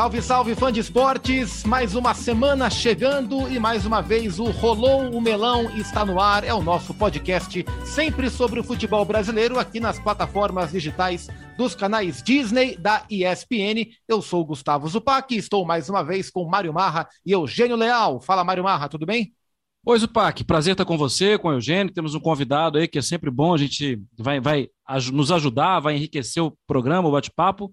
Salve, salve, fã de esportes! Mais uma semana chegando e mais uma vez o Rolou o Melão está no ar. É o nosso podcast sempre sobre o futebol brasileiro aqui nas plataformas digitais dos canais Disney da ESPN. Eu sou o Gustavo Zupac, estou mais uma vez com Mário Marra e Eugênio Leal. Fala, Mário Marra, tudo bem? Oi, Zupac, prazer estar com você, com o Eugênio. Temos um convidado aí que é sempre bom, a gente vai, vai nos ajudar, vai enriquecer o programa, o bate-papo.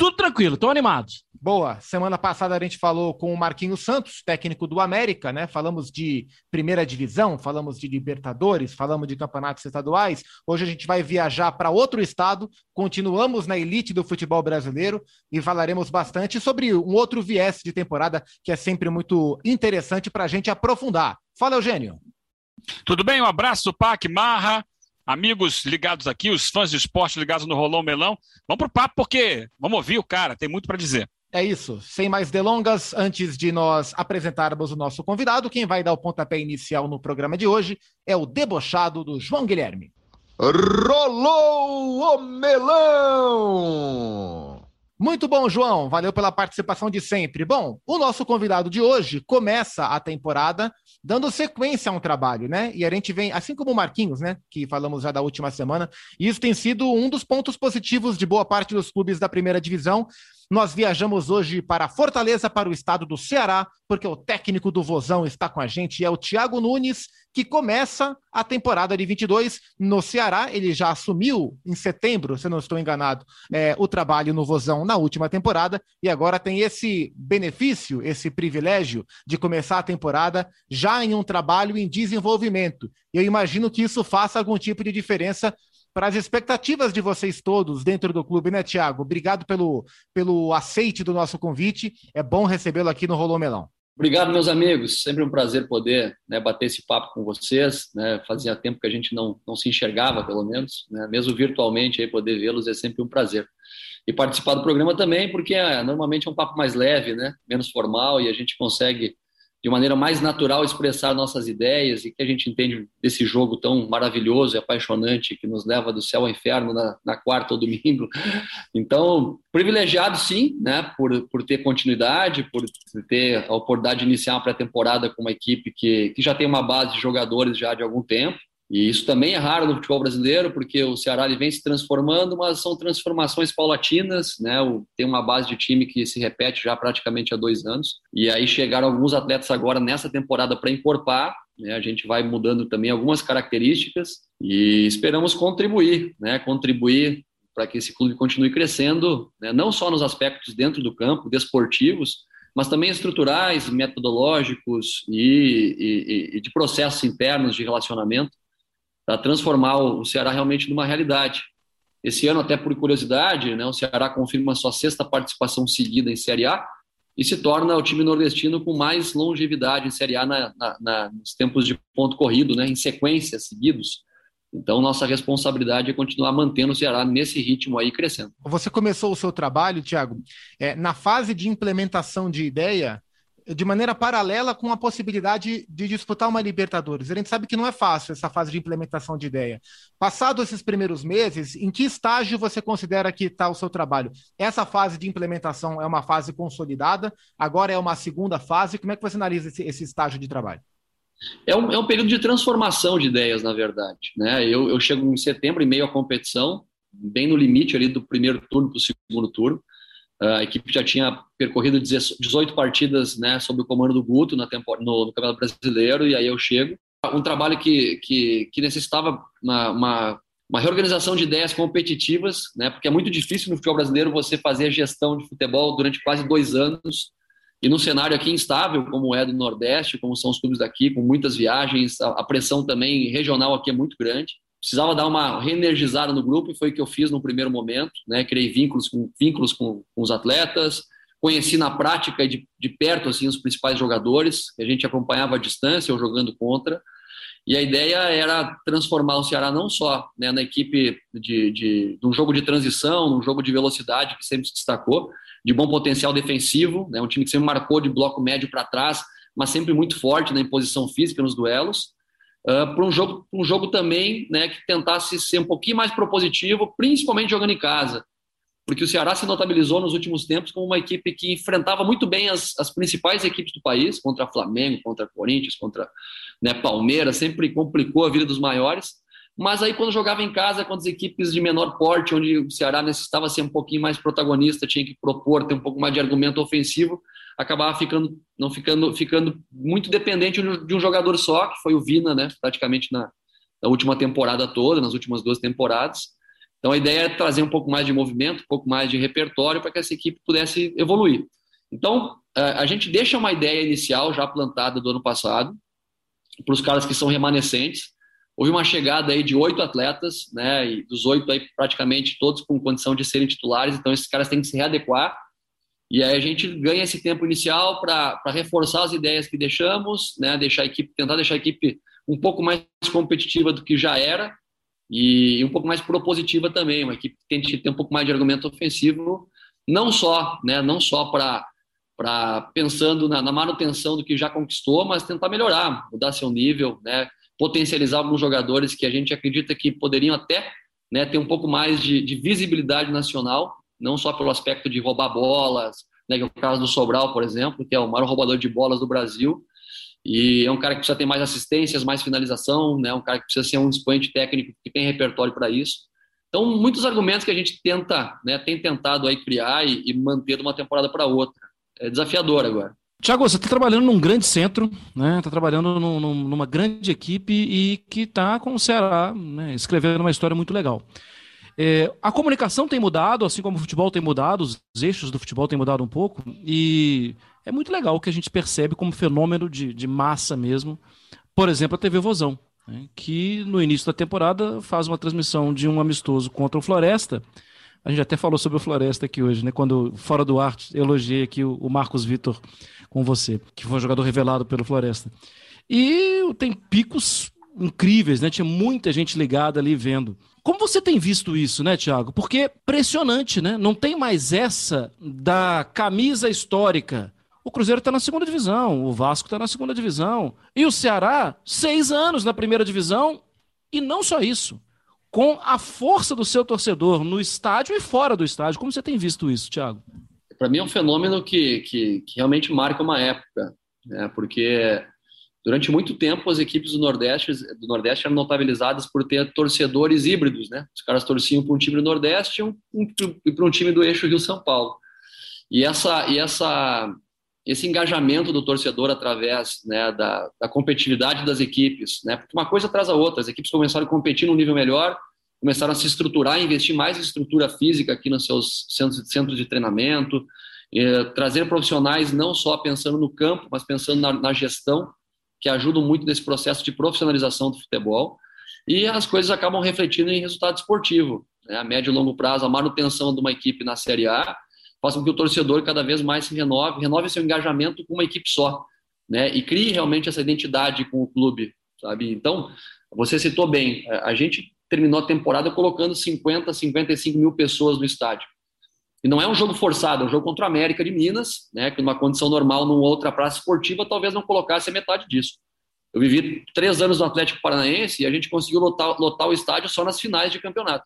Tudo tranquilo, estou animado. Boa. Semana passada a gente falou com o Marquinhos Santos, técnico do América, né? Falamos de primeira divisão, falamos de Libertadores, falamos de campeonatos estaduais. Hoje a gente vai viajar para outro estado, continuamos na elite do futebol brasileiro e falaremos bastante sobre um outro viés de temporada que é sempre muito interessante para a gente aprofundar. Fala, Eugênio. Tudo bem? Um abraço, Pac, Marra, amigos ligados aqui, os fãs de esporte ligados no Rolão Melão. Vamos pro papo porque vamos ouvir o cara, tem muito para dizer. É isso. Sem mais delongas, antes de nós apresentarmos o nosso convidado, quem vai dar o pontapé inicial no programa de hoje é o debochado do João Guilherme. Rolou o melão! Muito bom, João. Valeu pela participação de sempre. Bom, o nosso convidado de hoje começa a temporada dando sequência a um trabalho, né? E a gente vem, assim como o Marquinhos, né? Que falamos já da última semana, e isso tem sido um dos pontos positivos de boa parte dos clubes da primeira divisão. Nós viajamos hoje para Fortaleza, para o estado do Ceará, porque o técnico do Vozão está com a gente, é o Thiago Nunes, que começa a temporada de 22 no Ceará. Ele já assumiu em setembro, se não estou enganado, é, o trabalho no Vozão na última temporada e agora tem esse benefício, esse privilégio de começar a temporada já em um trabalho em desenvolvimento. Eu imagino que isso faça algum tipo de diferença para as expectativas de vocês todos dentro do clube, né, Tiago? Obrigado pelo, pelo aceite do nosso convite. É bom recebê-lo aqui no Rolô Melão. Obrigado, meus amigos. Sempre um prazer poder né, bater esse papo com vocês. Né? Fazia tempo que a gente não, não se enxergava, pelo menos. Né? Mesmo virtualmente, aí, poder vê-los é sempre um prazer. E participar do programa também, porque é, normalmente é um papo mais leve, né? menos formal, e a gente consegue de maneira mais natural expressar nossas ideias e que a gente entende desse jogo tão maravilhoso e apaixonante que nos leva do céu ao inferno na, na quarta ou domingo. Então, privilegiado sim, né, por, por ter continuidade, por ter a oportunidade de iniciar uma pré-temporada com uma equipe que, que já tem uma base de jogadores já de algum tempo e isso também é raro no futebol brasileiro, porque o Ceará ele vem se transformando, mas são transformações paulatinas, né? Tem uma base de time que se repete já praticamente há dois anos. E aí chegaram alguns atletas agora nessa temporada para encorpar. Né? A gente vai mudando também algumas características e esperamos contribuir, né? Contribuir para que esse clube continue crescendo, né? não só nos aspectos dentro do campo, desportivos, mas também estruturais, metodológicos e, e, e de processos internos de relacionamento para transformar o Ceará realmente numa realidade. Esse ano, até por curiosidade, né, o Ceará confirma sua sexta participação seguida em Série A e se torna o time nordestino com mais longevidade em Série A na, na, na, nos tempos de ponto corrido, né, em sequência, seguidos. Então, nossa responsabilidade é continuar mantendo o Ceará nesse ritmo aí crescendo. Você começou o seu trabalho, Tiago, é, na fase de implementação de ideia, de maneira paralela com a possibilidade de disputar uma Libertadores. A gente sabe que não é fácil essa fase de implementação de ideia. Passado esses primeiros meses, em que estágio você considera que está o seu trabalho? Essa fase de implementação é uma fase consolidada? Agora é uma segunda fase? Como é que você analisa esse, esse estágio de trabalho? É um, é um, período de transformação de ideias, na verdade. Né? Eu, eu chego em setembro, em meio à competição, bem no limite ali do primeiro turno para o segundo turno. A equipe já tinha percorrido 18 partidas né, sob o comando do Guto na temporada, no, no Campeonato Brasileiro, e aí eu chego. Um trabalho que, que, que necessitava uma, uma, uma, reorganização de ideias competitivas, né, porque é muito difícil no futebol brasileiro você fazer a gestão de futebol durante quase dois anos, e num cenário aqui instável, como é do Nordeste, como são os clubes daqui, com muitas viagens, a, a pressão também regional aqui é muito grande precisava dar uma reenergizada no grupo e foi o que eu fiz no primeiro momento, né? Criei vínculos com vínculos com, com os atletas, conheci na prática de, de perto assim os principais jogadores, que a gente acompanhava à distância ou jogando contra. E a ideia era transformar o Ceará não só né, na equipe de, de, de, um jogo de transição, num jogo de velocidade que sempre se destacou, de bom potencial defensivo, né, um time que sempre marcou de bloco médio para trás, mas sempre muito forte na imposição física nos duelos, uh, para um jogo, um jogo também né, que tentasse ser um pouquinho mais propositivo, principalmente jogando em casa. porque o Ceará se notabilizou nos últimos tempos como uma equipe que enfrentava muito bem as, as principais equipes do país, contra Flamengo, contra Corinthians, contra né, Palmeiras, sempre complicou a vida dos maiores. Mas aí, quando jogava em casa com as equipes de menor porte, onde o Ceará necessitava ser um pouquinho mais protagonista, tinha que propor, ter um pouco mais de argumento ofensivo, acabava ficando, não ficando, ficando muito dependente de um jogador só, que foi o Vina, né, praticamente na, na última temporada toda, nas últimas duas temporadas. Então a ideia é trazer um pouco mais de movimento, um pouco mais de repertório para que essa equipe pudesse evoluir. Então a gente deixa uma ideia inicial já plantada do ano passado para os caras que são remanescentes. Houve uma chegada aí de oito atletas, né? E dos oito aí praticamente todos com condição de serem titulares. Então esses caras têm que se readequar. E aí a gente ganha esse tempo inicial para reforçar as ideias que deixamos, né? Deixar a equipe, tentar deixar a equipe um pouco mais competitiva do que já era e um pouco mais propositiva também, uma equipe que tente ter um pouco mais de argumento ofensivo, não só, né, não só para para pensando na, na, manutenção do que já conquistou, mas tentar melhorar, mudar seu nível, né, potencializar alguns jogadores que a gente acredita que poderiam até né, ter um pouco mais de, de visibilidade nacional, não só pelo aspecto de roubar bolas, né, que é o caso do Sobral, por exemplo, que é o maior roubador de bolas do Brasil, e é um cara que precisa ter mais assistências, mais finalização, né? Um cara que precisa ser um expoente técnico que tem repertório para isso. Então, muitos argumentos que a gente tenta, né, tem tentado aí criar e, e manter de uma temporada para outra. É desafiador agora. Tiago, você está trabalhando num grande centro, né? Está trabalhando num, numa grande equipe e que está com o Ceará né, escrevendo uma história muito legal. É, a comunicação tem mudado, assim como o futebol tem mudado, os eixos do futebol têm mudado um pouco, e é muito legal o que a gente percebe como fenômeno de, de massa mesmo. Por exemplo, a TV Vozão, né, que no início da temporada faz uma transmissão de um amistoso contra o Floresta. A gente até falou sobre o Floresta aqui hoje, né? Quando fora do ar elogiei aqui o, o Marcos Vitor com você, que foi um jogador revelado pelo Floresta. E tem picos incríveis, né? Tinha muita gente ligada ali vendo. Como você tem visto isso, né, Tiago? Porque é pressionante, né? Não tem mais essa da camisa histórica o Cruzeiro está na segunda divisão, o Vasco está na segunda divisão. E o Ceará, seis anos na primeira divisão. E não só isso. Com a força do seu torcedor no estádio e fora do estádio. Como você tem visto isso, Thiago? Para mim é um fenômeno que, que, que, realmente marca uma época. Né? Porque durante muito tempo as equipes do Nordeste, do Nordeste eram notabilizadas por ter torcedores híbridos. Né? Os caras torciam para um time do Nordeste e um, um, para um time do eixo Rio-São Paulo. E essa, e essa esse engajamento do torcedor através né, da, da, competitividade das equipes, né? Porque uma coisa traz a outra. As equipes começaram a competir num nível melhor, começaram a se estruturar, investir mais em estrutura física aqui nos seus centros, centros de treinamento, trazer profissionais não só pensando no campo, mas pensando na, na gestão, que ajudam muito nesse processo de profissionalização do futebol. E as coisas acabam refletindo em resultado esportivo. Né? A médio e longo prazo, a manutenção de uma equipe na Série A faça com que o torcedor cada vez mais se renove, renove seu engajamento com uma equipe só, né? E crie realmente essa identidade com o clube, sabe? Então, você citou bem, a gente terminou a temporada colocando 50, 55 mil pessoas no estádio. E não é um jogo forçado, é um jogo contra a América de Minas, né? Que numa condição normal, numa outra praça esportiva, talvez não colocasse a metade disso. Eu vivi três anos no Atlético Paranaense e a gente conseguiu lotar, lotar o estádio só nas finais de campeonato.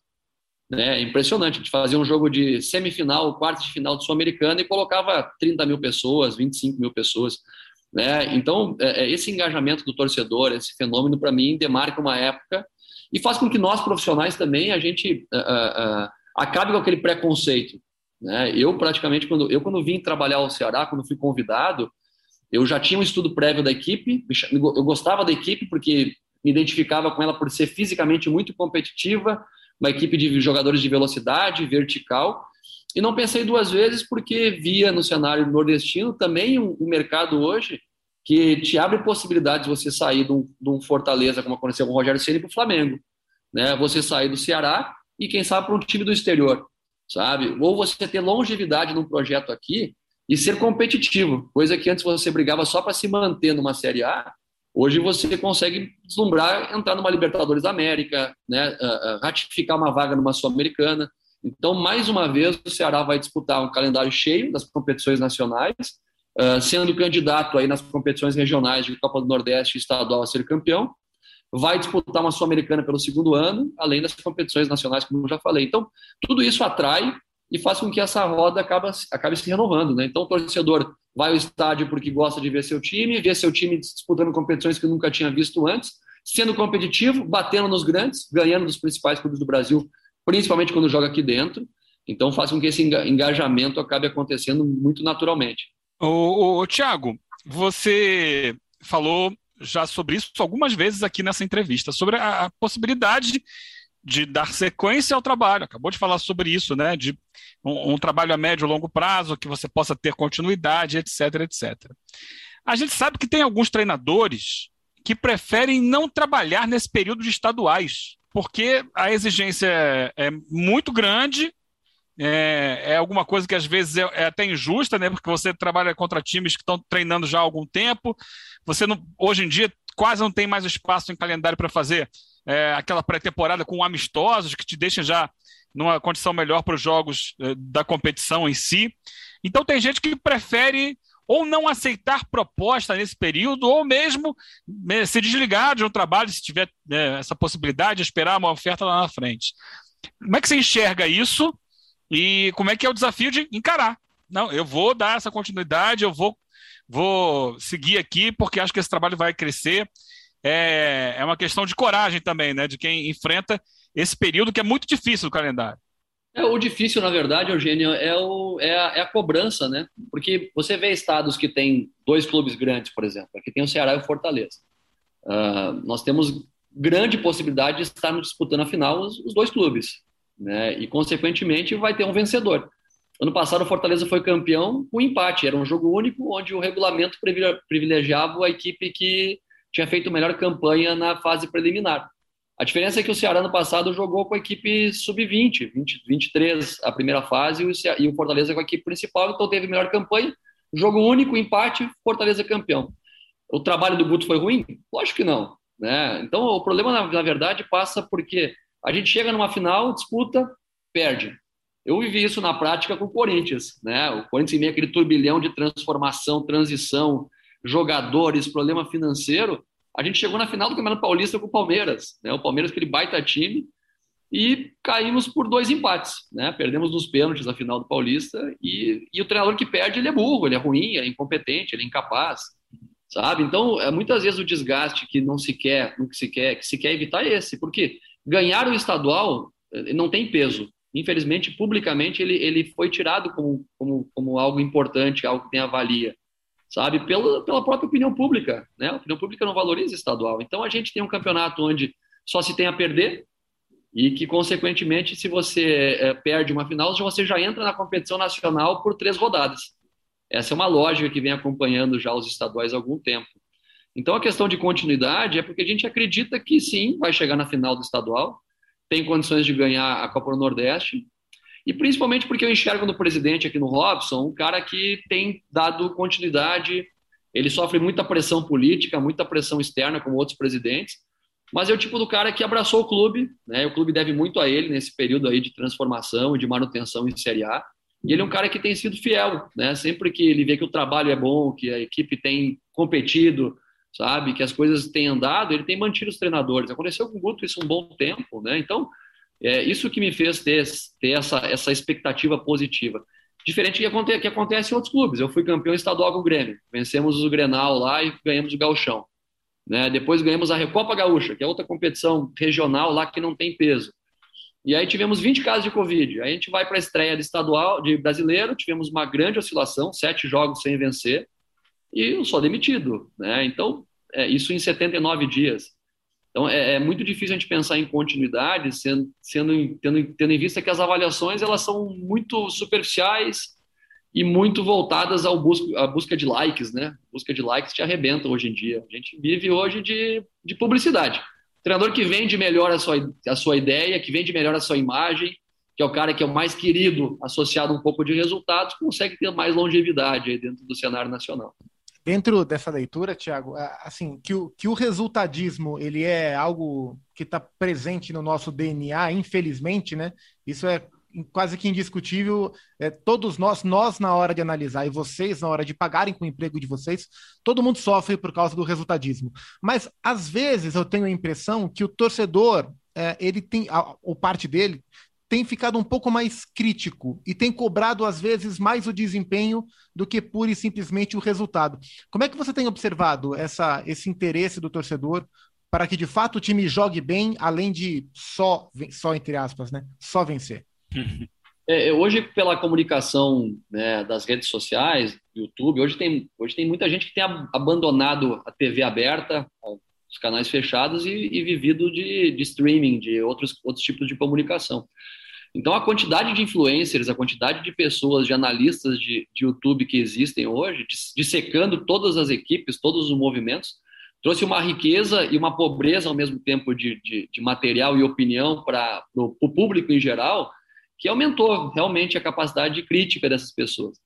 Né? É impressionante. A gente fazia um jogo de semifinal, quarto de final do Sul-Americano e colocava 30 mil pessoas, 25 mil pessoas. Né? Então, é, é, esse engajamento do torcedor, esse fenômeno, para mim, demarca uma época e faz com que nós, profissionais, também, a gente uh, uh, acabe com aquele preconceito. Né? Eu, praticamente, quando eu quando vim trabalhar ao Ceará, quando fui convidado, eu já tinha um estudo prévio da equipe, eu gostava da equipe porque me identificava com ela por ser fisicamente muito competitiva, uma equipe de jogadores de velocidade, vertical, e não pensei duas vezes porque via no cenário nordestino também um, um mercado hoje que te abre possibilidades de você sair de um, de um Fortaleza, como aconteceu com o Rogério Ceni para o Flamengo, né? Você sair do Ceará e quem sabe para um time do exterior, sabe? Ou você ter longevidade num projeto aqui e ser competitivo, coisa que antes você brigava só para se manter numa Série A, Hoje você consegue deslumbrar, entrar numa Libertadores da América, né, ratificar uma vaga numa Sul-Americana. Então, mais uma vez, o Ceará vai disputar um calendário cheio das competições nacionais, sendo candidato aí nas competições regionais de Copa do Nordeste e estadual a ser campeão. Vai disputar uma Sul-Americana pelo segundo ano, além das competições nacionais, como eu já falei. Então, tudo isso atrai, e faz com que essa roda acabe, acabe se renovando. Né? Então, o torcedor vai ao estádio porque gosta de ver seu time, ver seu time disputando competições que nunca tinha visto antes, sendo competitivo, batendo nos grandes, ganhando dos principais clubes do Brasil, principalmente quando joga aqui dentro. Então, faz com que esse engajamento acabe acontecendo muito naturalmente. Ô, Tiago, você falou já sobre isso algumas vezes aqui nessa entrevista, sobre a, a possibilidade de dar sequência ao trabalho. Acabou de falar sobre isso, né? De um, um trabalho a médio e longo prazo, que você possa ter continuidade, etc, etc. A gente sabe que tem alguns treinadores que preferem não trabalhar nesse período de estaduais, porque a exigência é, é muito grande, é, é, alguma coisa que às vezes é, é, até injusta, né? Porque você trabalha contra times que estão treinando já há algum tempo. Você não, hoje em dia quase não tem mais espaço em calendário para fazer é, aquela pré-temporada com amistosos que te deixam já numa condição melhor para os jogos é, da competição em si. Então tem gente que prefere ou não aceitar proposta nesse período, ou mesmo é, se desligar de um trabalho, se tiver é, essa possibilidade, esperar uma oferta lá na frente. Como é que você enxerga isso e como é que é o desafio de encarar? Não, eu vou dar essa continuidade, eu vou, vou seguir aqui porque acho que esse trabalho vai crescer é, é uma questão de coragem também, né? De quem enfrenta esse período que é muito difícil do calendário. É, o difícil, na verdade, Eugênio, é, o, é, a, é a cobrança, né? Porque você vê estados que tem dois clubes grandes, por exemplo. Aqui tem o Ceará e o Fortaleza. Uh, nós temos grande possibilidade de estarmos disputando a final os, os, dois clubes, né? E, consequentemente, vai ter um vencedor. Ano passado, o Fortaleza foi campeão com empate. Era um jogo único, onde o regulamento privilegiava a equipe que tinha feito melhor campanha na fase preliminar. A diferença é que o Ceará no passado jogou com a equipe sub-20, 23 a primeira fase e o Fortaleza com a equipe principal, então teve melhor campanha. Jogo único, empate, Fortaleza campeão. O trabalho do Guto foi ruim? Lógico que não. Né? Então o problema, na, na verdade, passa porque a gente chega numa final, disputa, perde. Eu vivi isso na prática com o Corinthians. Né? O Corinthians, em meio aquele turbilhão de transformação, transição, jogadores, problema financeiro, a gente chegou na final do Campeonato Paulista com o Palmeiras, né? O Palmeiras, aquele baita time, e caímos por dois empates, né? Perdemos nos pênaltis a final do Paulista e, e o treinador que perde, ele é burro, ele é ruim, ele é incompetente, ele é incapaz, sabe? Então, é, muitas vezes o desgaste que não se quer, não que se quer, que se quer evitar é esse, porque ganhar o estadual eh, não tem peso. Infelizmente, publicamente, ele, ele foi tirado como, como, como algo importante, algo que tem avalia sabe? Pela, pela própria opinião pública, né? A opinião pública não valoriza estadual. Então a gente tem um campeonato onde só se tem a perder e que, consequentemente, se você é, perde uma final, você já entra na competição nacional por três rodadas. Essa é uma lógica que vem acompanhando já os estaduais há algum tempo. Então, a questão de continuidade é porque a gente acredita que sim, vai chegar na final do estadual, tem condições de ganhar a Copa do Nordeste, e principalmente porque eu enxergo no presidente aqui no Robson um cara que tem dado continuidade, ele sofre muita pressão política, muita pressão externa, como outros presidentes, mas é o tipo do cara que abraçou o clube, né? O clube deve muito a ele nesse período aí de transformação e de manutenção em Série A. E ele é um cara que tem sido fiel, né? Sempre que ele vê que o trabalho é bom, que a equipe tem competido, sabe, que as coisas têm andado, ele tem mantido os treinadores. Aconteceu com o Guto isso um bom tempo, né? Então, é isso que me fez ter, ter essa, essa expectativa positiva. Diferente que, aconte, que acontece em outros clubes. Eu fui campeão estadual com o Grêmio. Vencemos o Grenal lá e ganhamos o Galchão. Né? Depois ganhamos a Recopa Gaúcha, que é outra competição regional lá que não tem peso. E aí tivemos 20 casos de Covid. Aí a gente vai para a estreia de estadual, de brasileiro, tivemos uma grande oscilação, sete jogos sem vencer, e eu sou demitido. Né? Então, é, isso em 79 dias. Então, é, é, muito difícil a gente pensar em continuidade, sendo, sendo tendo, tendo em vista que as avaliações elas são muito superficiais e muito voltadas ao busca, à busca de likes, né? Busca de likes te arrebenta hoje em dia. A gente vive hoje de, de publicidade. O treinador que vende melhor a sua, a sua ideia, que vende melhor a sua imagem, que é o cara que é o mais querido, associado a um pouco de resultados, consegue ter mais longevidade dentro do cenário nacional dentro dessa leitura, Tiago, assim, que o, que o resultadismo ele é algo que está presente no nosso DNA, infelizmente, né? Isso é quase que indiscutível. É, todos nós, nós na hora de analisar e vocês na hora de pagarem com o emprego de vocês, todo mundo sofre por causa do resultadismo. Mas às vezes eu tenho a impressão que o torcedor, é, ele tem, ou parte dele, tem ficado um pouco mais crítico e tem cobrado, às vezes, mais o desempenho do que pura e simplesmente o resultado. Como é que você tem observado essa, esse interesse do torcedor para que, de fato, o time jogue bem, além de só, só entre aspas, né, só vencer? É, hoje, pela comunicação né, das redes sociais, YouTube, hoje tem, hoje tem muita gente que tem abandonado a TV aberta, os canais fechados e, e vivido de, de, streaming, de outros, outros tipos de comunicação. Então, a quantidade de influencers, a quantidade de pessoas, de analistas de, de YouTube que existem hoje, dissecando todas as equipes, todos os movimentos, trouxe uma riqueza e uma pobreza ao mesmo tempo de, de, de material e opinião para o público em geral, que aumentou realmente a capacidade de crítica dessas pessoas.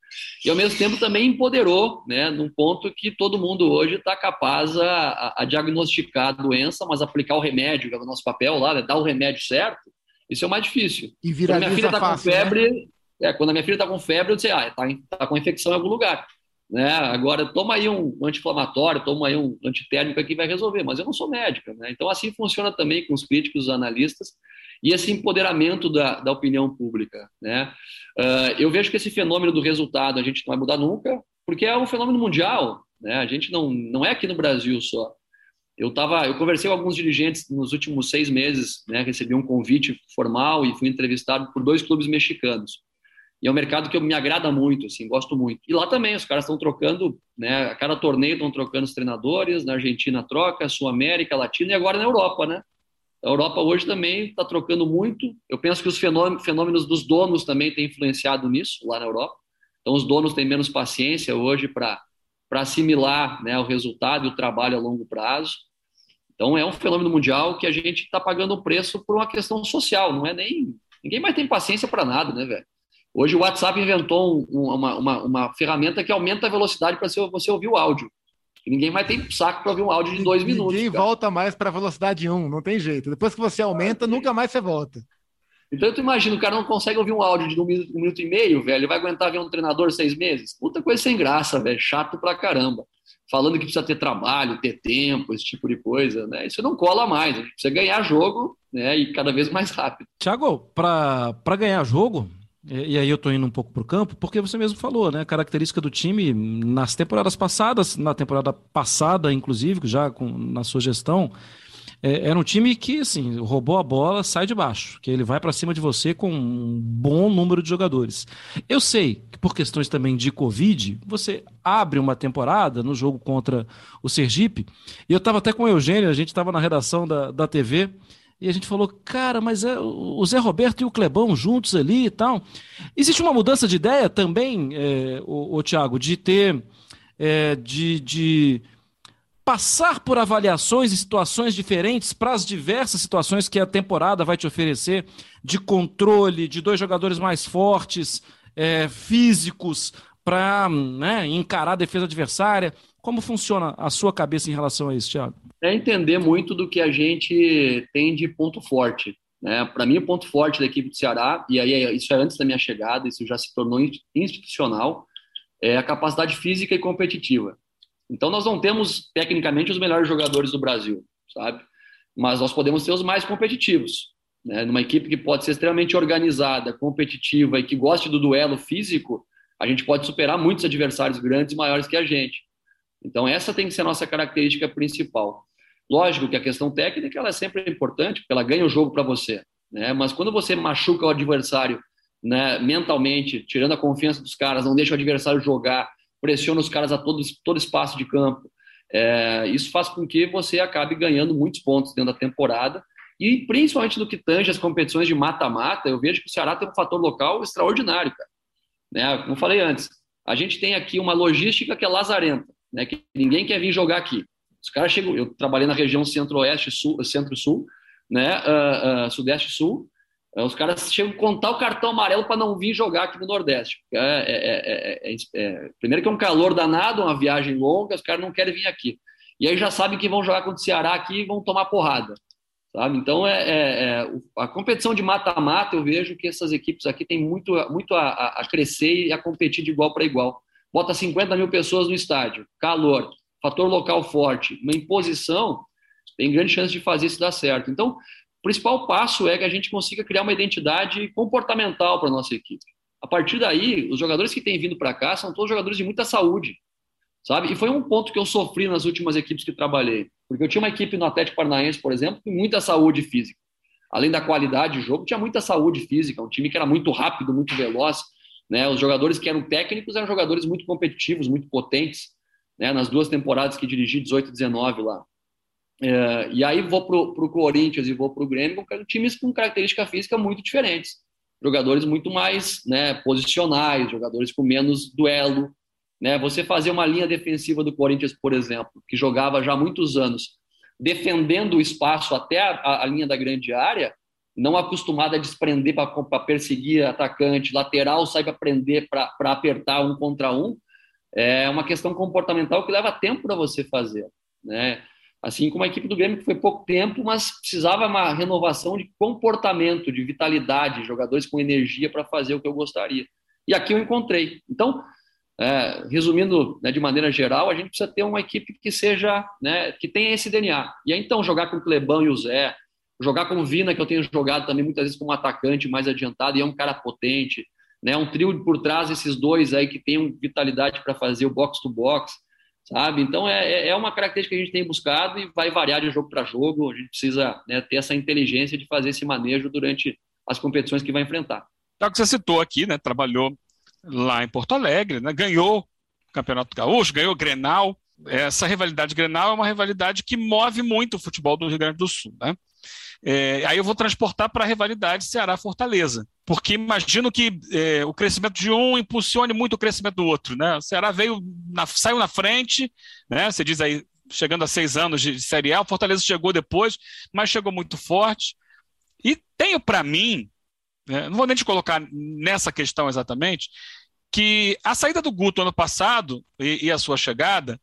E, ao mesmo tempo, também empoderou, né, num ponto que todo mundo hoje está capaz a, a, diagnosticar a doença, mas aplicar o remédio, que é o nosso papel lá, né, dar o remédio certo, isso é o mais difícil. E quando minha filha está com febre, né? é, quando a minha filha está com febre, eu disse, ah, está tá com infecção em algum lugar. Né? Agora, toma aí um anti-inflamatório, toma aí um antitérmico aqui vai resolver, mas eu não sou médica. Né? Então, assim funciona também com os críticos, os analistas, e esse empoderamento da, da opinião pública. Né? Uh, eu vejo que esse fenômeno do resultado a gente não vai mudar nunca, porque é um fenômeno mundial. Né? A gente não, não é aqui no Brasil só. Eu tava, eu conversei com alguns dirigentes nos últimos seis meses, né? recebi um convite formal e fui entrevistado por dois clubes mexicanos. E é um mercado que me agrada muito, assim, gosto muito. E lá também os caras estão trocando, né? A cada torneio estão trocando os treinadores. Na Argentina troca, Sul América, Latina e agora na Europa, né? A Europa hoje também está trocando muito. Eu penso que os fenômenos dos donos também têm influenciado nisso lá na Europa. Então, os donos têm menos paciência hoje para assimilar né, o resultado e o trabalho a longo prazo. Então, é um fenômeno mundial que a gente está pagando o preço por uma questão social. Não é nem. Ninguém mais tem paciência para nada, né, velho? Hoje o WhatsApp inventou um, uma, uma, uma ferramenta que aumenta a velocidade para você ouvir o áudio. Ninguém mais tem saco para ouvir um áudio de dois Ninguém minutos. Ninguém volta mais para a velocidade 1, não tem jeito. Depois que você aumenta, nunca mais você volta. Então, tu imagina, o cara não consegue ouvir um áudio de um minuto, um minuto e meio, velho, ele vai aguentar ver um treinador seis meses? Puta coisa sem graça, velho, chato pra caramba. Falando que precisa ter trabalho, ter tempo, esse tipo de coisa, né? Isso não cola mais, a gente precisa ganhar jogo, né, e cada vez mais rápido. Tiago, para ganhar jogo, e, aí eu estou indo um pouco para o campo, porque você mesmo falou, né? A característica do time nas temporadas passadas, na temporada passada, inclusive, já com, na sua gestão, é, era um time que, assim, roubou a bola, sai de baixo, que ele vai para cima de você com um bom número de jogadores. Eu sei que por questões também de Covid, você abre uma temporada no jogo contra o Sergipe, e eu estava até com o Eugênio, a gente estava na redação da, da TV, e a gente falou, cara, mas é o Zé Roberto e o Clebão juntos ali e tal. Existe uma mudança de ideia também, é, o, o Tiago, de ter, é, de, de passar por avaliações e situações diferentes para as diversas situações que a temporada vai te oferecer, de controle, de dois jogadores mais fortes, é, físicos, para né, encarar a defesa adversária. Como funciona a sua cabeça em relação a isso, Thiago? É entender muito do que a gente tem de ponto forte. Né? Para mim, o ponto forte da equipe do Ceará, e aí é, isso é antes da minha chegada, isso já se tornou institucional, é a capacidade física e competitiva. Então, nós não temos, tecnicamente, os melhores jogadores do Brasil, sabe? Mas nós podemos ser os mais competitivos. Né? Numa equipe que pode ser extremamente organizada, competitiva e que goste do duelo físico, a gente pode superar muitos adversários grandes e maiores que a gente. Então, essa tem que ser a nossa característica principal. Lógico que a questão técnica ela é sempre importante, porque ela ganha o jogo para você. Né? Mas quando você machuca o adversário né, mentalmente, tirando a confiança dos caras, não deixa o adversário jogar, pressiona os caras a todo, todo espaço de campo, é, isso faz com que você acabe ganhando muitos pontos dentro da temporada. E principalmente no que tange as competições de mata-mata, eu vejo que o Ceará tem um fator local extraordinário, cara. Né? Como falei antes, a gente tem aqui uma logística que é lazarenta né, que ninguém quer vir jogar aqui. Os caras chegam, eu trabalhei na região centro-oeste, sul, centro-sul, né, uh, uh, sudeste-sul, os caras chegam a contar o cartão amarelo para não vir jogar aqui no Nordeste. É é, é, é, é, primeiro que é um calor danado, uma viagem longa, os caras não querem vir aqui. E aí já sabem que vão jogar contra o Ceará aqui e vão tomar porrada. Sabe? Então, é, a competição de mata-mata, eu vejo que essas equipes aqui têm muito, muito a, a crescer e a competir de igual para igual bota 50 mil pessoas no estádio, calor, fator local forte, uma imposição, tem grande chance de fazer isso dar certo. Então, o principal passo é que a gente consiga criar uma identidade comportamental para a nossa equipe. A partir daí, os jogadores que têm vindo para cá são todos jogadores de muita saúde, sabe? E foi um ponto que eu sofri nas últimas equipes que trabalhei, porque eu tinha uma equipe no Atlético Paranaense, por exemplo, com muita saúde física. Além da qualidade de jogo, tinha muita saúde física, um time que era muito rápido, muito veloz, né? Os jogadores que eram técnicos eram jogadores muito competitivos, muito potentes, né? Nas duas temporadas que dirigi, 18 e 19 lá. É, e aí vou para o Corinthians e vou para o Grêmio, com times com característica física muito diferentes. Jogadores muito mais né, posicionais, jogadores com menos duelo. Né? Você fazer uma linha defensiva do Corinthians, por exemplo, que jogava já há muitos anos, defendendo o espaço até a, a linha da grande área, não acostumada a desprender para perseguir atacante, lateral sai para prender, para apertar um contra um, é uma questão comportamental que leva tempo para você fazer. Né? Assim como a equipe do Grêmio, que foi pouco tempo, mas precisava uma renovação de comportamento, de vitalidade, jogadores com energia para fazer o que eu gostaria. E aqui eu encontrei. Então, é, resumindo né, de maneira geral, a gente precisa ter uma equipe que seja, né, que tenha esse DNA. E aí, então, jogar com o Clebão e o Zé, jogar com o Vina, que eu tenho jogado também muitas vezes como atacante mais adiantado, e é um cara potente, né, um trio por trás, esses dois aí que tenham vitalidade para fazer o box-to-box. -box, sabe? Então é, é, é uma característica que a gente tem buscado e vai variar de jogo para jogo. A gente precisa né, ter essa inteligência de fazer esse manejo durante as competições que vai enfrentar. Já que você citou aqui, né, trabalhou lá em Porto Alegre, né, ganhou o Campeonato Gaúcho, ganhou o Grenal. Essa rivalidade Grenal é uma rivalidade que move muito o futebol do Rio Grande do Sul, né? É, aí eu vou transportar para a rivalidade Ceará-Fortaleza, porque imagino que é, o crescimento de um impulsione muito o crescimento do outro. Né? O Ceará veio na, saiu na frente, né? você diz aí, chegando a seis anos de, de Série A, o Fortaleza chegou depois, mas chegou muito forte. E tenho para mim, né, não vou nem te colocar nessa questão exatamente, que a saída do Guto ano passado e, e a sua chegada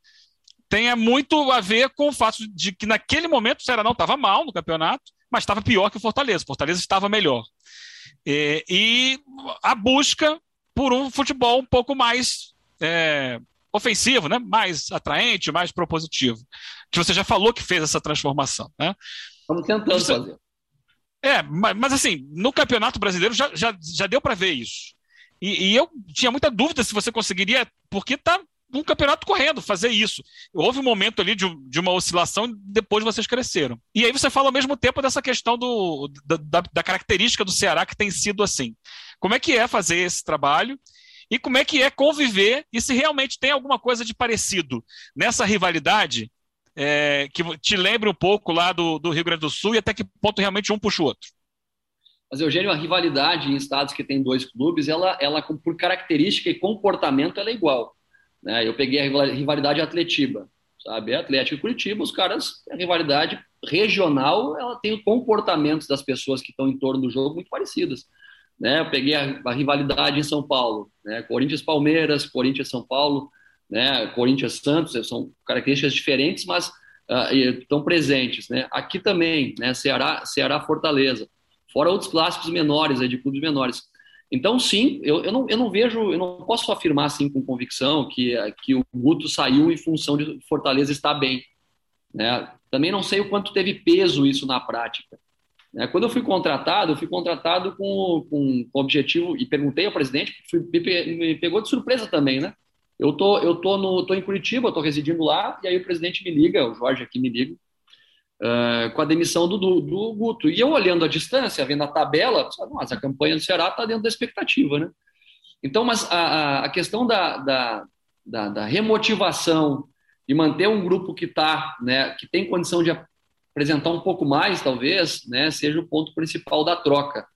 tenha muito a ver com o fato de que naquele momento o Ceará não estava mal no campeonato, mas estava pior que o Fortaleza. O Fortaleza estava melhor. E, e a busca por um futebol um pouco mais é, ofensivo, né? mais atraente, mais propositivo. Que você já falou que fez essa transformação. Né? Estamos tentando você... fazer. É, mas, mas, assim, no Campeonato Brasileiro já, já, já deu para ver isso. E, e, eu tinha muita dúvida se você conseguiria, porque está um campeonato correndo, fazer isso. Houve um momento ali de, de, uma oscilação, depois vocês cresceram. E aí você fala ao mesmo tempo dessa questão do, da, da, característica do Ceará que tem sido assim. Como é que é fazer esse trabalho? E como é que é conviver e se realmente tem alguma coisa de parecido nessa rivalidade é, que te lembre um pouco lá do, do Rio Grande do Sul e até que ponto realmente um puxa o outro? Mas, Eugênio, a rivalidade em estados que tem dois clubes, ela, ela por característica e comportamento, ela é igual. Né? Eu peguei a rivalidade Atletiba, sabe? Atlético e Curitiba, os caras, a rivalidade regional, ela tem comportamentos das pessoas que estão em torno do jogo muito parecidas. Né? Eu peguei a, a rivalidade em São Paulo, né? Corinthians-Palmeiras, Corinthians-São Paulo, né? Corinthians-Santos, são características diferentes, mas uh, estão presentes. Né? Aqui também, né? Ceará, Ceará-Fortaleza, fora outros clássicos menores, aí, de clubes menores. Então, sim, eu, eu, não, eu não vejo, eu não posso afirmar assim com convicção que, que o Guto saiu em função de Fortaleza estar bem. Né? Também não sei o quanto teve peso isso na prática. Né? Quando eu fui contratado, eu fui contratado com, com, com objetivo, e perguntei ao presidente, fui, me, pegou de surpresa também, né? Eu tô, eu tô, no, tô em Curitiba, tô residindo lá, e aí o presidente me liga, o Jorge aqui me liga, uh, com a demissão do, do, do, Guto. E eu olhando a distância, vendo a tabela, nossa, a campanha do Ceará está dentro da expectativa, né? Então, mas a, a questão da, da, da, da, remotivação e manter um grupo que tá, né, que tem condição de apresentar um pouco mais, talvez, né, seja o ponto principal da troca.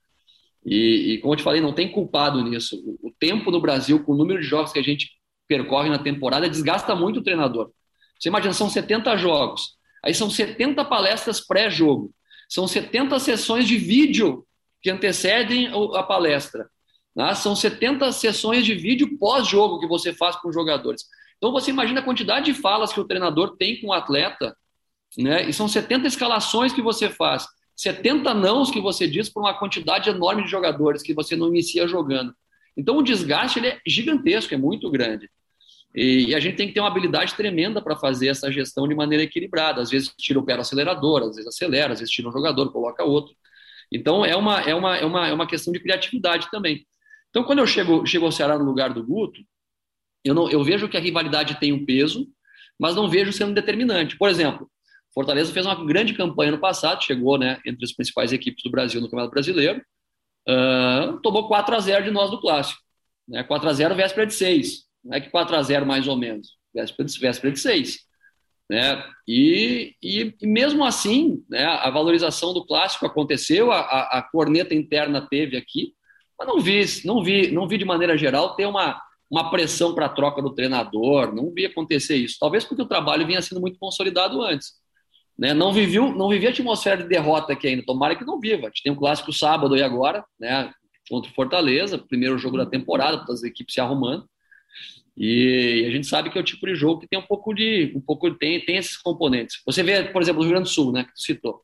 E, e, como eu te falei, não tem culpado nisso. O tempo no Brasil, com o número de jogos que a gente percorre na temporada, desgasta muito o treinador. Você imagina, são 70 jogos. Aí são 70 palestras pré-jogo, são 70 sessões de vídeo que antecedem a palestra. Né? São 70 sessões de vídeo pós-jogo que você faz com os jogadores. Então você imagina a quantidade de falas que o treinador tem com o atleta, né? e são 70 escalações que você faz, 70 nãos que você diz para uma quantidade enorme de jogadores que você não inicia jogando. Então o desgaste ele é gigantesco, é muito grande. E, a gente tem que ter uma habilidade tremenda para fazer essa gestão de maneira equilibrada. Às vezes tira o pé do acelerador, às vezes acelera, às vezes tira um jogador, coloca outro. Então é uma, é uma, é uma, é uma questão de criatividade também. Então, quando eu chego, chego ao Ceará no lugar do Guto, eu, não, eu vejo que a rivalidade tem um peso, mas não vejo sendo determinante. Por exemplo, Fortaleza fez uma grande campanha no passado, chegou né, entre as principais equipes do Brasil no Campeonato Brasileiro, uh, tomou 4 a 0 de nós do Clássico. Né, 4 a 0 véspera de 6. Não é que 4 a 0 mais ou menos, véspera de, véspera de 6. Né? E, e, e, mesmo assim, né, a valorização do clássico aconteceu, a, a, a, corneta interna teve aqui, mas não vi, não vi, não vi de maneira geral ter uma, uma pressão para a troca do treinador, não vi acontecer isso. Talvez porque o trabalho vinha sendo muito consolidado antes. Né? Não, vivi, não vivi a atmosfera de derrota aqui ainda, tomara que não viva. A gente tem um clássico sábado e agora, né, contra o Fortaleza, primeiro jogo da temporada, todas as equipes se arrumando. E a gente sabe que é o tipo de jogo que tem um pouco de. um pouco tem, tem esses componentes. Você vê, por exemplo, no Rio Grande do Sul, né, que tu citou.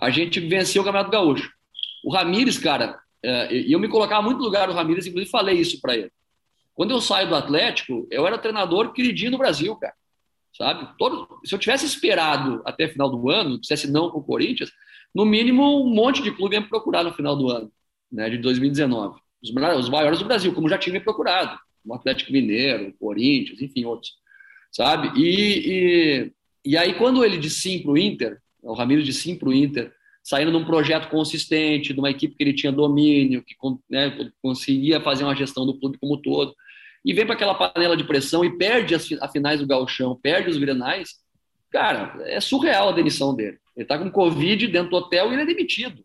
A gente venceu o Campeonato Gaúcho. O Ramires, cara, é, e eu me colocava muito no lugar do Ramires, inclusive falei isso para ele. Quando eu saio do Atlético, eu era treinador queridinho do Brasil, cara. Sabe? Todo, se eu tivesse esperado até final do ano, dissesse não com o Corinthians, no mínimo um monte de clube ia me procurar no final do ano, né, de 2019. Os, os maiores do Brasil, como já tinha me procurado. O Atlético Mineiro, o Corinthians, enfim, outros. Sabe? E, e, e aí, quando ele disse sim para o Inter, o Ramiro disse sim para o Inter, saindo de um projeto consistente, de uma equipe que ele tinha domínio, que né, conseguia fazer uma gestão do clube como um todo, e vem para aquela panela de pressão e perde as finais do galchão, perde os grenais, cara, é surreal a demissão dele. Ele está com Covid dentro do hotel e ele é demitido.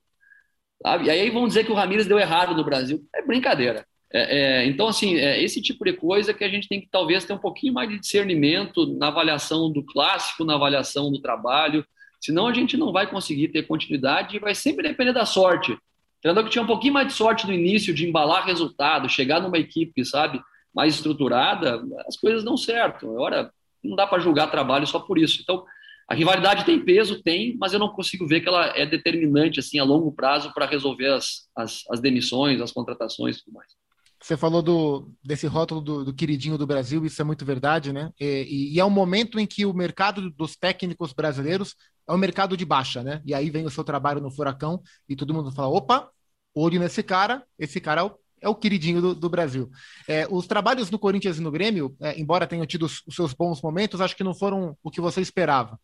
Sabe? E aí vão dizer que o Ramires deu errado no Brasil. É brincadeira. É, é, então, assim, é esse tipo de coisa que a gente tem que talvez ter um pouquinho mais de discernimento na avaliação do clássico, na avaliação do trabalho, senão a gente não vai conseguir ter continuidade e vai sempre depender da sorte. Treinador que tinha um pouquinho mais de sorte no início de embalar resultado, chegar numa equipe, sabe, mais estruturada, as coisas dão certo. Agora, não dá para julgar trabalho só por isso. Então, a rivalidade tem peso, tem, mas eu não consigo ver que ela é determinante assim a longo prazo para resolver as, as, as, demissões, as contratações e tudo mais. Você falou do, desse rótulo do, do, queridinho do Brasil, isso é muito verdade, né? E, e, é um momento em que o mercado dos técnicos brasileiros é um mercado de baixa, né? E aí vem o seu trabalho no Furacão e todo mundo fala: opa, olho nesse cara, esse cara é o é o queridinho do, do Brasil. É, os trabalhos no Corinthians e no Grêmio, é, embora tenham tido os, os, seus bons momentos, acho que não foram o que você esperava.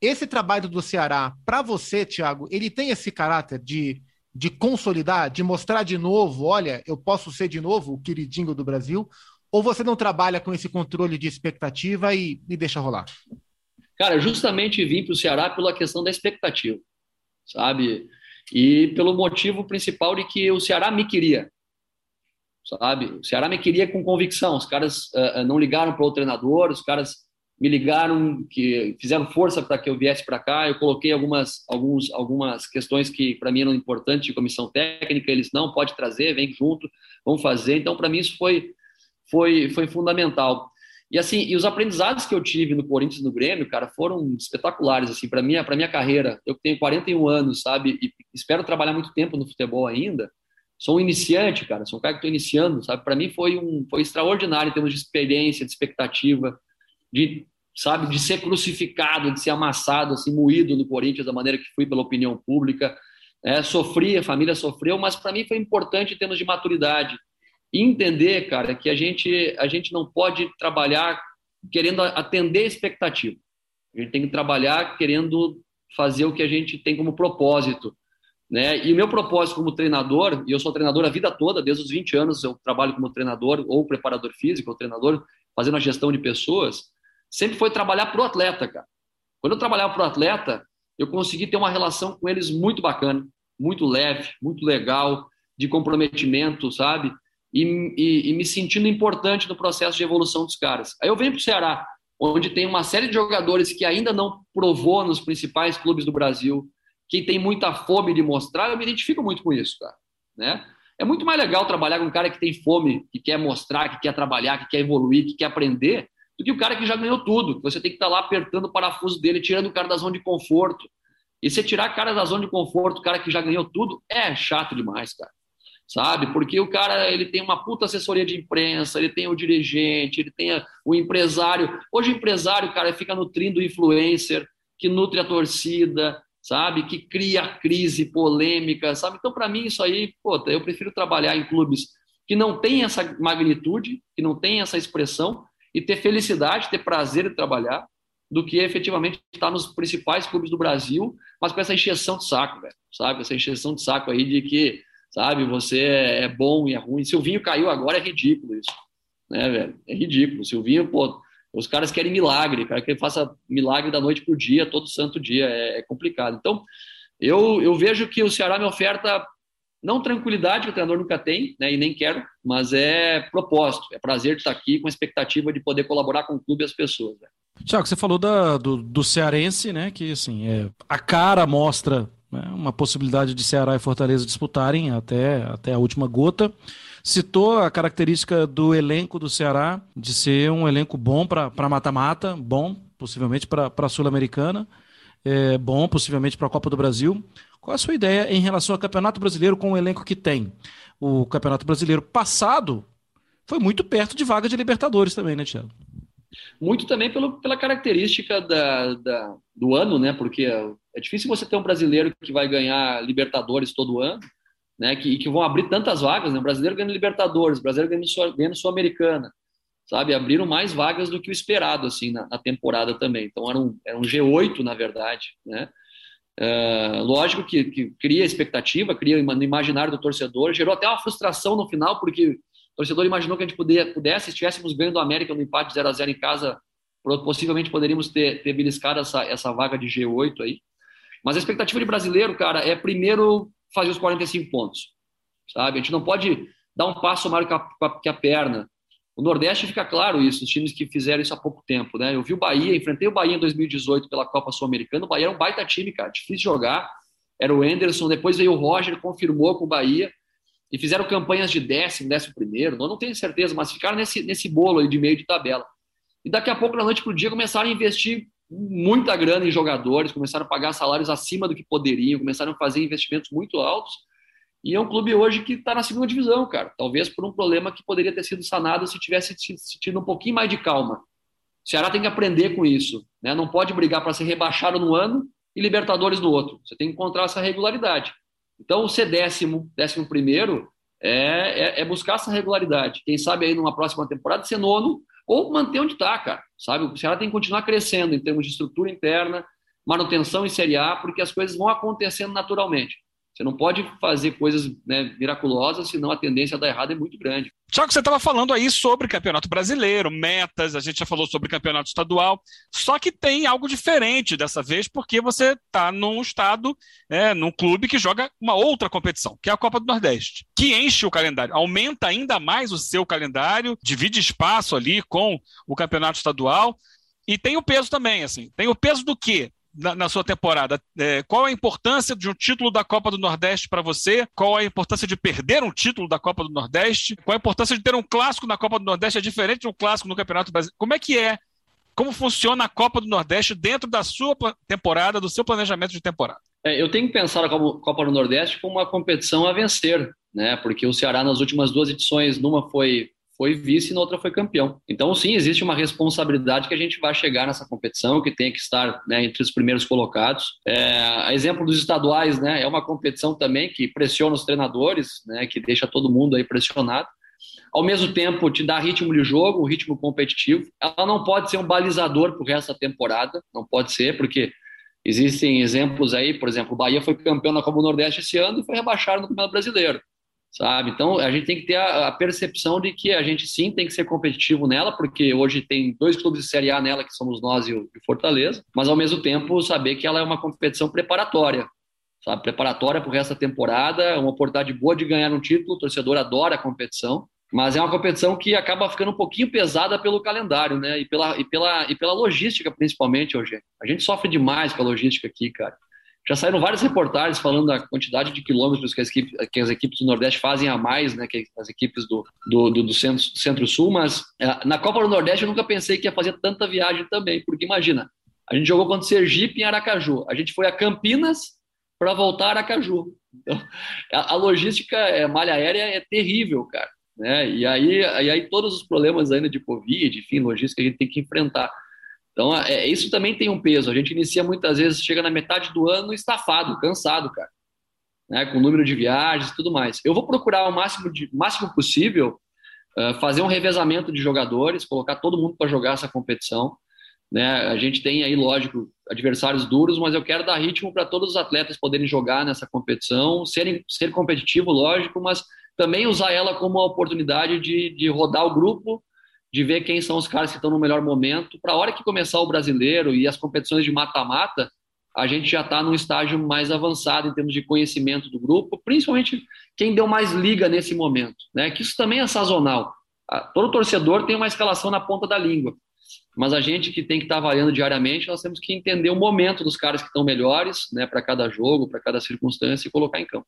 Esse trabalho do Ceará, para você, Thiago, ele tem esse caráter de, de consolidar, de mostrar de novo, olha, eu posso ser de novo o queridinho do Brasil, ou você não trabalha com esse controle de expectativa e, e deixa rolar? Cara, justamente vim para o Ceará pela questão da expectativa, sabe? E pelo motivo principal de que o Ceará me queria sabe? O Ceará me queria com convicção. Os caras uh, não ligaram para o treinador, os caras me ligaram, que fizeram força para que eu viesse para cá. Eu coloquei algumas, alguns, algumas questões que para mim eram importantes de comissão técnica. Eles não pode trazer, vem junto, vamos fazer. Então, para mim isso foi foi foi fundamental. E assim, e os aprendizados que eu tive no Corinthians no Grêmio, cara, foram espetaculares assim para minha para minha carreira. Eu tenho 41 anos, sabe? E espero trabalhar muito tempo no futebol ainda sou um iniciante, cara, sou um cara que estou iniciando, sabe? Para mim foi um foi extraordinário em termos de experiência, de expectativa, de sabe, de ser crucificado, de ser amassado, assim, moído no Corinthians da maneira que fui pela opinião pública. É, sofri, a família sofreu, mas para mim foi importante em termos de maturidade e entender, cara, que a gente a gente não pode trabalhar querendo atender a expectativa. A gente tem que trabalhar querendo fazer o que a gente tem como propósito. Né? E o meu propósito como treinador, e eu sou treinador a vida toda, desde os 20 anos eu trabalho como treinador ou preparador físico, ou treinador fazendo a gestão de pessoas, sempre foi trabalhar para o atleta, cara. Quando eu trabalhava para o atleta, eu consegui ter uma relação com eles muito bacana, muito leve, muito legal, de comprometimento, sabe? E, e, e me sentindo importante no processo de evolução dos caras. Aí eu venho para o Ceará, onde tem uma série de jogadores que ainda não provou nos principais clubes do Brasil, quem tem muita fome de mostrar, eu me identifico muito com isso, cara. Né? É muito mais legal trabalhar com um cara que tem fome, que quer mostrar, que quer trabalhar, que quer evoluir, que quer aprender, do que o cara que já ganhou tudo. Você tem que estar tá lá apertando o parafuso dele, tirando o cara da zona de conforto. E você tirar o cara da zona de conforto, o cara que já ganhou tudo, é chato demais, cara. sabe? Porque o cara ele tem uma puta assessoria de imprensa, ele tem o dirigente, ele tem o empresário. Hoje o empresário, cara, fica nutrindo o influencer, que nutre a torcida, sabe? Que cria crise, polêmica, sabe? Então, para mim, isso aí, pô, eu prefiro trabalhar em clubes que não tem essa magnitude, que não tem essa expressão, e ter felicidade, ter prazer de trabalhar, do que efetivamente estar nos principais clubes do Brasil, mas com essa encheção de saco, velho, sabe? Essa encheção de saco aí de que sabe? Você é bom e é ruim. Silvinho caiu agora, é ridículo isso, né, velho? É ridículo. Silvinho, pô, os caras querem milagre, cara que faça milagre da noite pro dia, todo santo dia, é, é, complicado. Então, eu, eu vejo que o Ceará me oferta não tranquilidade que o treinador nunca tem, né, e nem quero, mas é propósito, é prazer estar aqui com a expectativa de poder colaborar com o clube e as pessoas. Né? Tiago, você falou da, do, do cearense, né, que assim, é, a cara mostra né, uma possibilidade de Ceará e Fortaleza disputarem até, até a última gota. Citou a característica do elenco do Ceará, de ser um elenco bom para mata-mata, bom possivelmente para a Sul-Americana, é, bom possivelmente para a Copa do Brasil. Qual a sua ideia em relação ao Campeonato Brasileiro com o elenco que tem? O Campeonato Brasileiro passado foi muito perto de vaga de Libertadores também, né, Tiago? Muito também pelo, pela característica da, da, do ano, né? Porque é difícil você ter um brasileiro que vai ganhar Libertadores todo ano, né? Que, que vão abrir tantas vagas, né? O brasileiro ganhando Libertadores, o brasileiro ganhando, ganhando Sul-Americana, sabe? Abriram mais vagas do que o esperado, assim, na, na temporada também. Então era um, era um G8, na verdade, né? Uh, lógico que, que, cria expectativa, cria no imaginário do torcedor, gerou até uma frustração no final, porque torcedor imaginou que a gente poder, pudesse, se estivéssemos ganhando o América no empate 0 a 0 em casa, possivelmente poderíamos ter, ter beliscado essa, essa vaga de G8 aí. Mas a expectativa de brasileiro, cara, é primeiro fazer os 45 pontos, sabe? A gente não pode dar um passo maior que a, que a perna. O Nordeste fica claro isso, os times que fizeram isso há pouco tempo, né? Eu vi o Bahia, enfrentei o Bahia em 2018 pela Copa Sul-Americana. O Bahia era um baita time, cara, difícil jogar. Era o Enderson, depois veio o Roger, confirmou com o Bahia e fizeram campanhas de décimo, décimo primeiro, não, tenho certeza, mas ficaram nesse, nesse bolo aí de meio de tabela. E daqui a pouco, da noite para o dia, começaram a investir muita grana em jogadores, começaram a pagar salários acima do que poderiam, começaram a fazer investimentos muito altos. E é um clube hoje que está na segunda divisão, cara. Talvez por um problema que poderia ter sido sanado se tivesse tido um pouquinho mais de calma. O Ceará tem que aprender com isso. Né? Não pode brigar para ser rebaixado no ano e Libertadores no outro. Você tem que encontrar essa regularidade. Então, ser décimo, décimo primeiro, é, é, é, buscar essa regularidade. Quem sabe aí numa próxima temporada ser nono ou manter onde está, cara. Sabe? O Ceará tem que continuar crescendo em termos de estrutura interna, manutenção em Série A, porque as coisas vão acontecendo naturalmente. Você não pode fazer coisas né, miraculosas, senão a tendência a dar errado é muito grande. Tiago, você estava falando aí sobre Campeonato Brasileiro, metas, a gente já falou sobre Campeonato Estadual, só que tem algo diferente dessa vez, porque você está num estado, é, num clube que joga uma outra competição, que é a Copa do Nordeste, que enche o calendário, aumenta ainda mais o seu calendário, divide espaço ali com o Campeonato Estadual, e tem o peso também, assim. Tem o peso do quê? Na, na sua temporada. É, qual a importância de um título da Copa do Nordeste para você? Qual a importância de perder um título da Copa do Nordeste? Qual a importância de ter um clássico na Copa do Nordeste? É diferente de um clássico no Campeonato Brasileiro. Como é que é? Como funciona a Copa do Nordeste dentro da sua temporada, do seu planejamento de temporada? É, eu tenho que pensar a Copa do Nordeste como uma competição a vencer, né? Porque o Ceará nas últimas duas edições, numa foi foi vice e na outra foi campeão. Então, sim, existe uma responsabilidade que a gente vai chegar nessa competição, que tem que estar né, entre os primeiros colocados. É, exemplo dos estaduais, né, é uma competição também que pressiona os treinadores, né, que deixa todo mundo aí pressionado. Ao mesmo tempo, te dá ritmo de jogo, um ritmo competitivo. Ela não pode ser um balizador para o resto da temporada, não pode ser, porque existem exemplos aí, por exemplo, o Bahia foi campeão na Copa do Nordeste esse ano e foi rebaixado no Campeonato Brasileiro sabe? Então a gente tem que ter a, a, percepção de que a gente sim tem que ser competitivo nela, porque hoje tem dois clubes de Série A nela, que somos nós e o, e Fortaleza, mas ao mesmo tempo saber que ela é uma competição preparatória, sabe? Preparatória para o resto da temporada, é uma oportunidade boa de ganhar um título, o torcedor adora a competição. Mas é uma competição que acaba ficando um pouquinho pesada pelo calendário, né? E pela, e pela, e pela logística, principalmente, hoje. A gente sofre demais com a logística aqui, cara. Já saíram várias reportagens falando da quantidade de quilômetros que as equipes, que as equipes do Nordeste fazem a mais, né, que as equipes do, do, do, do Centro-Sul, centro mas é, na Copa do Nordeste eu nunca pensei que ia fazer tanta viagem também, porque imagina, a gente jogou contra o Sergipe em Aracaju, a gente foi a Campinas para voltar a Aracaju. Então, a, a logística é, malha aérea é terrível, cara. Né? E, aí, e aí todos os problemas ainda de Covid, enfim, logística a gente tem que enfrentar. Então, é, isso também tem um peso. A gente inicia muitas vezes, chega na metade do ano estafado, cansado, cara. Né? Com número de viagens e tudo mais. Eu vou procurar o máximo, de, máximo possível uh, fazer um revezamento de jogadores, colocar todo mundo para jogar essa competição. Né? A gente tem aí, lógico, adversários duros, mas eu quero dar ritmo para todos os atletas poderem jogar nessa competição, serem, ser competitivo, lógico, mas também usar ela como uma oportunidade de, de rodar o grupo, de ver quem são os caras que estão no melhor momento, para a hora que começar o brasileiro e as competições de mata-mata, a gente já está num estágio mais avançado em termos de conhecimento do grupo, principalmente quem deu mais liga nesse momento, né? Que isso também é sazonal. Todo torcedor tem uma escalação na ponta da língua. Mas a gente que tem que estar tá avaliando diariamente, nós temos que entender o momento dos caras que estão melhores, né, para cada jogo, para cada circunstância e colocar em campo.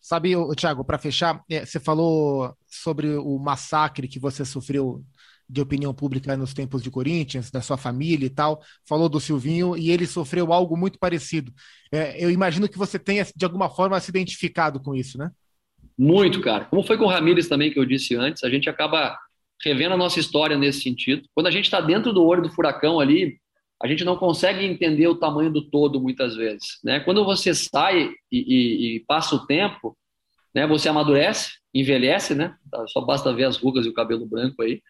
Sabe, Thiago, para fechar, é, você falou sobre o massacre que você sofreu de opinião pública nos tempos de Corinthians, da sua família e tal, falou do Silvinho e ele sofreu algo muito parecido. É, eu imagino que você tenha, de alguma forma, se identificado com isso, né? Muito, cara. Como foi com o Ramires também, que eu disse antes, a gente acaba revendo a nossa história nesse sentido. Quando a gente está dentro do olho do furacão ali, a gente não consegue entender o tamanho do todo muitas vezes. Né? Quando você sai e, e, e passa o tempo, né, você amadurece, envelhece, né? Só basta ver as rugas e o cabelo branco aí,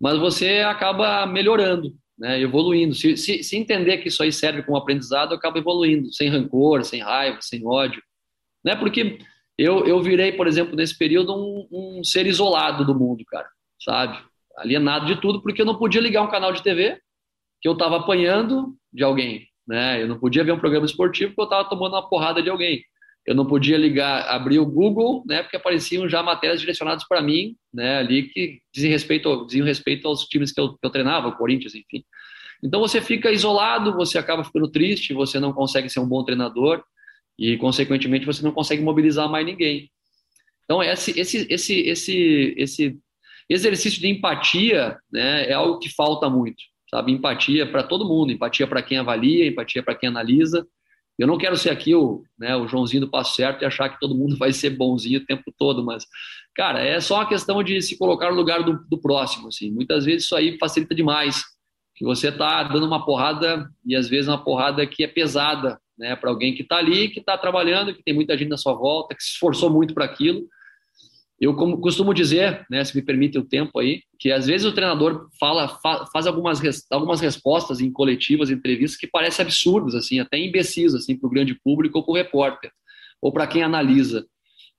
mas você acaba melhorando, né? evoluindo. Se, se, se entender que isso aí serve como aprendizado, eu acabo evoluindo, sem rancor, sem raiva, sem ódio. Né? Porque eu, eu virei, por exemplo, nesse período, um, um ser isolado do mundo, cara sabe? Alienado de tudo, porque eu não podia ligar um canal de TV que eu estava apanhando de alguém, né? Eu não podia ver um programa esportivo porque eu estava tomando uma porrada de alguém. Eu não podia ligar, abrir o Google, né? Porque apareciam já matérias direcionadas para mim, né? Ali que diziam respeito, diziam respeito aos times que eu, que eu treinava, o Corinthians, enfim. Então você fica isolado, você acaba ficando triste, você não consegue ser um bom treinador e, consequentemente, você não consegue mobilizar mais ninguém. Então esse, esse, esse, esse, esse Exercício de empatia né, é algo que falta muito, sabe? Empatia para todo mundo, empatia para quem avalia, empatia para quem analisa. Eu não quero ser aqui o, né, o Joãozinho do passo certo e achar que todo mundo vai ser bonzinho o tempo todo, mas, cara, é só uma questão de se colocar no lugar do, do próximo, assim. Muitas vezes isso aí facilita demais, que você está dando uma porrada e às vezes uma porrada que é pesada, né, para alguém que está ali, que está trabalhando, que tem muita gente na sua volta, que se esforçou muito para aquilo eu como costumo dizer, né, se me permite o tempo aí, que às vezes o treinador fala, fa, faz algumas, algumas respostas em coletivas, entrevistas que parecem absurdas, assim, até imbecis assim, para o grande público ou para o repórter, ou para quem analisa.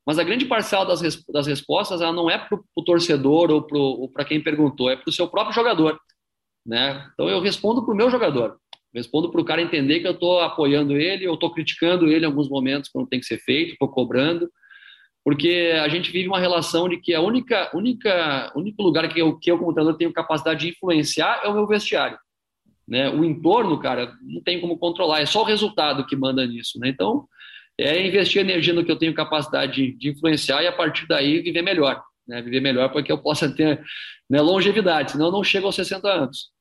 Mas a grande parcela das, das respostas ela não é para o torcedor ou para quem perguntou, é para o seu próprio jogador. Né? Então eu respondo para o meu jogador, respondo para o cara entender que eu estou apoiando ele, eu estou criticando ele em alguns momentos quando tem que ser feito, estou cobrando, porque a gente vive uma relação de que a única, única, único lugar que eu, que eu como treinador tenho capacidade de influenciar é o meu vestiário, né? O entorno, cara, não tem como controlar, é só o resultado que manda nisso, né? Então, é investir energia no que eu tenho capacidade de, de influenciar e a partir daí viver melhor, né? Viver melhor para que eu possa ter né, longevidade, senão eu não chego aos 60 anos.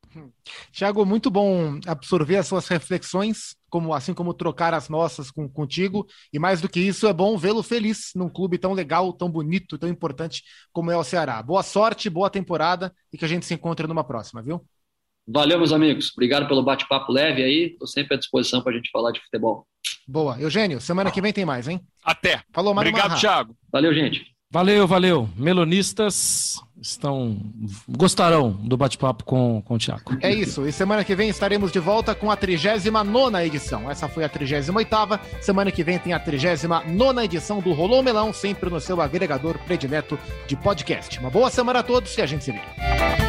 Tiago, muito bom absorver as suas reflexões, como assim como trocar as nossas com, contigo. E mais do que isso, é bom vê-lo feliz num clube tão legal, tão bonito, tão importante como é o Ceará. Boa sorte, boa temporada e que a gente se encontre numa próxima, viu? Valeu, meus amigos. Obrigado pelo bate-papo leve aí. Estou sempre à disposição para a gente falar de futebol. Boa. Eugênio, semana que vem tem mais, hein? Até. Falou, Mano Obrigado, Thiago. Valeu, gente. Valeu, valeu. Melonistas estão gostarão do bate-papo com, com o Thiago. É isso. E semana que vem estaremos de volta com a 39 edição. Essa foi a 38. Semana que vem tem a 39 edição do Rolou Melão, sempre no seu agregador predileto de podcast. Uma boa semana a todos e a gente se vê.